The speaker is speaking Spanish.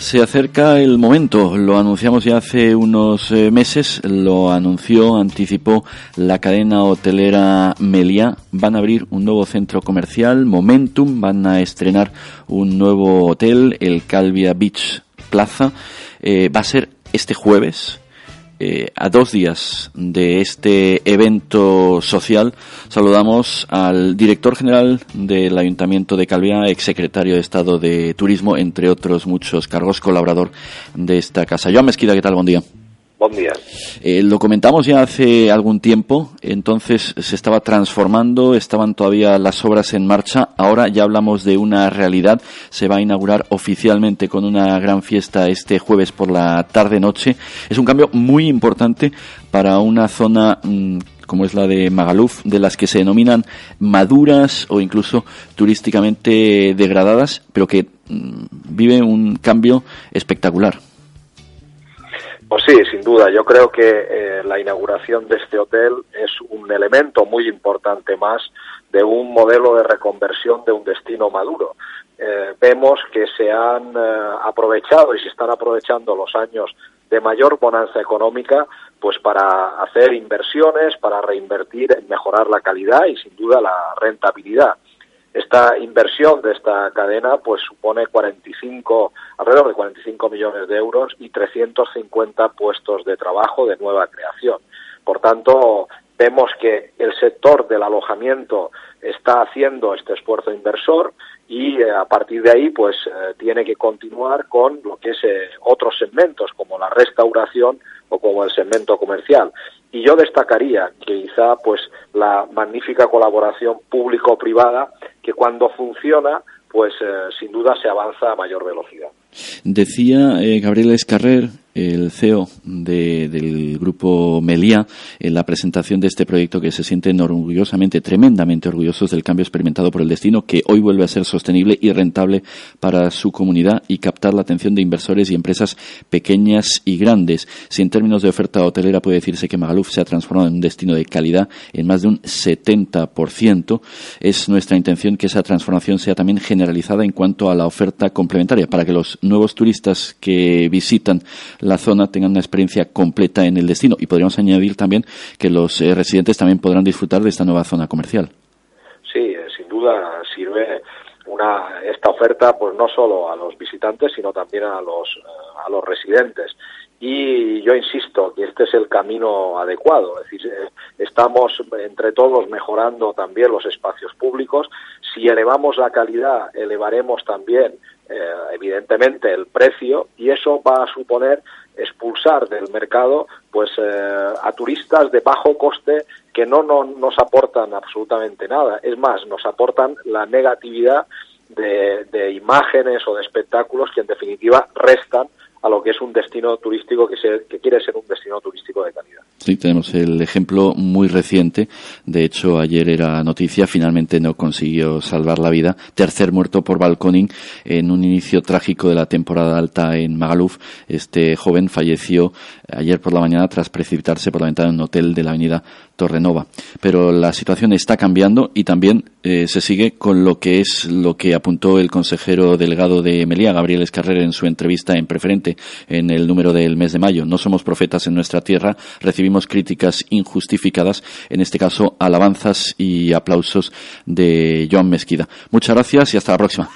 Se acerca el momento, lo anunciamos ya hace unos eh, meses, lo anunció, anticipó la cadena hotelera Meliá. Van a abrir un nuevo centro comercial, Momentum, van a estrenar un nuevo hotel, el Calvia Beach Plaza. Eh, va a ser este jueves, eh, a dos días de este evento social, saludamos al director general del Ayuntamiento de Calvia, exsecretario de Estado de Turismo, entre otros muchos cargos, colaborador de esta casa. Joan Mezquida, ¿qué tal? Buen día. Buen día. Eh, lo comentamos ya hace algún tiempo, entonces se estaba transformando, estaban todavía las obras en marcha, ahora ya hablamos de una realidad, se va a inaugurar oficialmente con una gran fiesta este jueves por la tarde-noche. Es un cambio muy importante para una zona mm, como es la de Magaluf, de las que se denominan maduras o incluso turísticamente degradadas, pero que mm, vive un cambio espectacular. Pues sí, sin duda. Yo creo que eh, la inauguración de este hotel es un elemento muy importante más de un modelo de reconversión de un destino maduro. Eh, vemos que se han eh, aprovechado y se están aprovechando los años de mayor bonanza económica pues para hacer inversiones, para reinvertir en mejorar la calidad y sin duda la rentabilidad. Esta inversión de esta cadena pues supone 45, alrededor de 45 millones de euros y 350 puestos de trabajo de nueva creación. Por tanto, vemos que el sector del alojamiento está haciendo este esfuerzo inversor y eh, a partir de ahí pues eh, tiene que continuar con lo que es eh, otros segmentos como la restauración o como el segmento comercial. Y yo destacaría que quizá pues la magnífica colaboración público-privada que cuando funciona pues sin duda se avanza a mayor velocidad. Decía Gabriel Escarrer el CEO del grupo Melia en la presentación de este proyecto que se sienten orgullosamente, tremendamente orgullosos del cambio experimentado por el destino que hoy vuelve a ser sostenible y rentable para su comunidad y captar la atención de inversores y empresas pequeñas y grandes. Si en términos de oferta hotelera puede decirse que Magaluf se ha transformado en un destino de calidad en más de un 70%, es nuestra intención que esa transformación sea también generalizada en cuanto a la oferta complementaria para que los nuevos turistas que visitan la zona tengan una experiencia completa en el destino. Y podríamos añadir también que los eh, residentes también podrán disfrutar de esta nueva zona comercial. Sí, eh, sin duda sirve esta oferta pues no solo a los visitantes, sino también a los, eh, a los residentes. Y yo insisto que este es el camino adecuado, es decir, estamos entre todos mejorando también los espacios públicos. Si elevamos la calidad, elevaremos también eh, evidentemente el precio y eso va a suponer expulsar del mercado pues eh, a turistas de bajo coste que no, no nos aportan absolutamente nada es más nos aportan la negatividad de, de imágenes o de espectáculos que en definitiva restan a lo que es un destino turístico que, que quiere ser un destino turístico de calidad. Sí, tenemos el ejemplo muy reciente. De hecho, ayer era noticia, finalmente no consiguió salvar la vida. Tercer muerto por balconing en un inicio trágico de la temporada alta en Magaluf. Este joven falleció ayer por la mañana tras precipitarse por la ventana de un hotel de la avenida Torrenova. Pero la situación está cambiando y también eh, se sigue con lo que es lo que apuntó el consejero delegado de Melía, Gabriel Escarrer, en su entrevista en preferente en el número del mes de mayo. No somos profetas en nuestra tierra, recibimos críticas injustificadas, en este caso alabanzas y aplausos de Joan Mesquida. Muchas gracias y hasta la próxima.